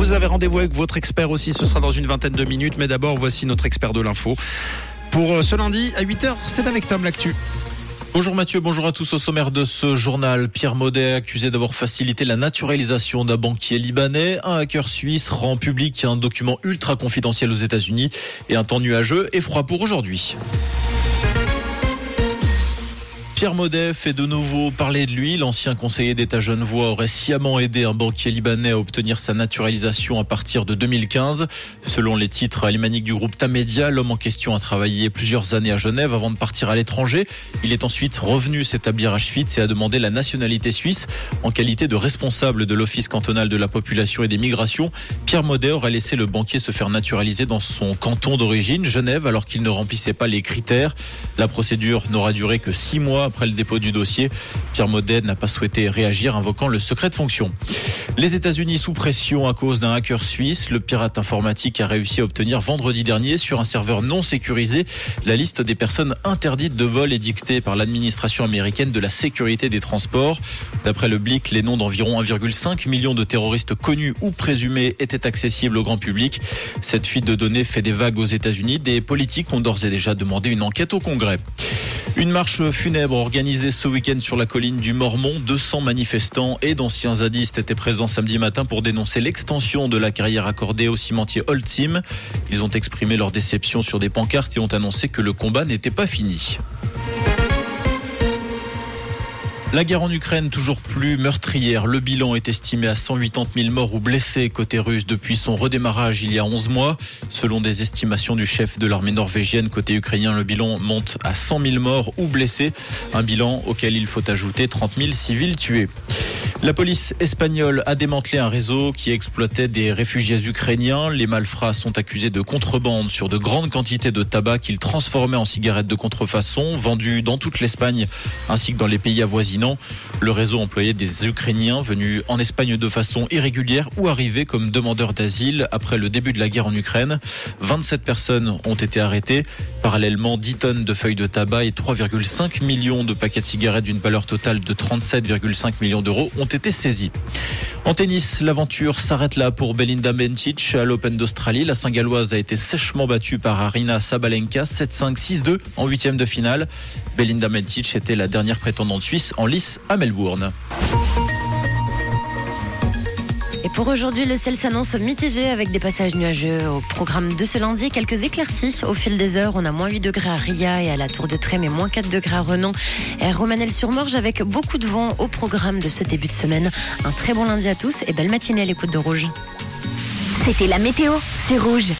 Vous avez rendez-vous avec votre expert aussi, ce sera dans une vingtaine de minutes. Mais d'abord, voici notre expert de l'info. Pour euh, ce lundi à 8h, c'est avec Tom l'actu. Bonjour Mathieu, bonjour à tous au sommaire de ce journal. Pierre Maudet accusé d'avoir facilité la naturalisation d'un banquier libanais. Un hacker suisse rend public un document ultra confidentiel aux États-Unis et un temps nuageux et froid pour aujourd'hui. Pierre Maudet fait de nouveau parler de lui. L'ancien conseiller d'État genevois aurait sciemment aidé un banquier libanais à obtenir sa naturalisation à partir de 2015. Selon les titres alémaniques du groupe Tamedia, l'homme en question a travaillé plusieurs années à Genève avant de partir à l'étranger. Il est ensuite revenu s'établir à Schwyz et a demandé la nationalité suisse en qualité de responsable de l'Office cantonal de la population et des migrations. Pierre Maudet aurait laissé le banquier se faire naturaliser dans son canton d'origine, Genève, alors qu'il ne remplissait pas les critères. La procédure n'aura duré que six mois après le dépôt du dossier. Pierre Maudet n'a pas souhaité réagir, invoquant le secret de fonction. Les États-Unis sous pression à cause d'un hacker suisse. Le pirate informatique a réussi à obtenir vendredi dernier sur un serveur non sécurisé la liste des personnes interdites de vol édictée par l'administration américaine de la sécurité des transports. D'après le Blick, les noms d'environ 1,5 million de terroristes connus ou présumés étaient accessibles au grand public. Cette fuite de données fait des vagues aux États-Unis. Des politiques ont d'ores et déjà demandé une enquête au Congrès. Une marche funèbre organisée ce week-end sur la colline du Mormont. 200 manifestants et d'anciens zadistes étaient présents samedi matin pour dénoncer l'extension de la carrière accordée au cimentier Holcim. Ils ont exprimé leur déception sur des pancartes et ont annoncé que le combat n'était pas fini. La guerre en Ukraine toujours plus meurtrière. Le bilan est estimé à 180 000 morts ou blessés côté russe depuis son redémarrage il y a 11 mois. Selon des estimations du chef de l'armée norvégienne côté ukrainien, le bilan monte à 100 000 morts ou blessés. Un bilan auquel il faut ajouter 30 000 civils tués. La police espagnole a démantelé un réseau qui exploitait des réfugiés ukrainiens. Les malfrats sont accusés de contrebande sur de grandes quantités de tabac qu'ils transformaient en cigarettes de contrefaçon, vendues dans toute l'Espagne ainsi que dans les pays avoisinants. Le réseau employait des Ukrainiens venus en Espagne de façon irrégulière ou arrivés comme demandeurs d'asile après le début de la guerre en Ukraine. 27 personnes ont été arrêtées. Parallèlement, 10 tonnes de feuilles de tabac et 3,5 millions de paquets de cigarettes d'une valeur totale de 37,5 millions d'euros ont été saisis. En tennis, l'aventure s'arrête là pour Belinda Bencic à l'Open d'Australie. La Saint-Galloise a été sèchement battue par Arina Sabalenka 7-5, 6-2 en huitième de finale. Belinda Bencic était la dernière prétendante suisse en lice à Melbourne. Et pour aujourd'hui, le ciel s'annonce mitigé avec des passages nuageux au programme de ce lundi. Quelques éclaircies au fil des heures. On a moins 8 degrés à Ria et à la Tour de Trême et moins 4 degrés à Renan et Romanel-sur-Morge avec beaucoup de vent au programme de ce début de semaine. Un très bon lundi à tous et belle matinée à l'écoute de Rouge. C'était la météo, c'est Rouge.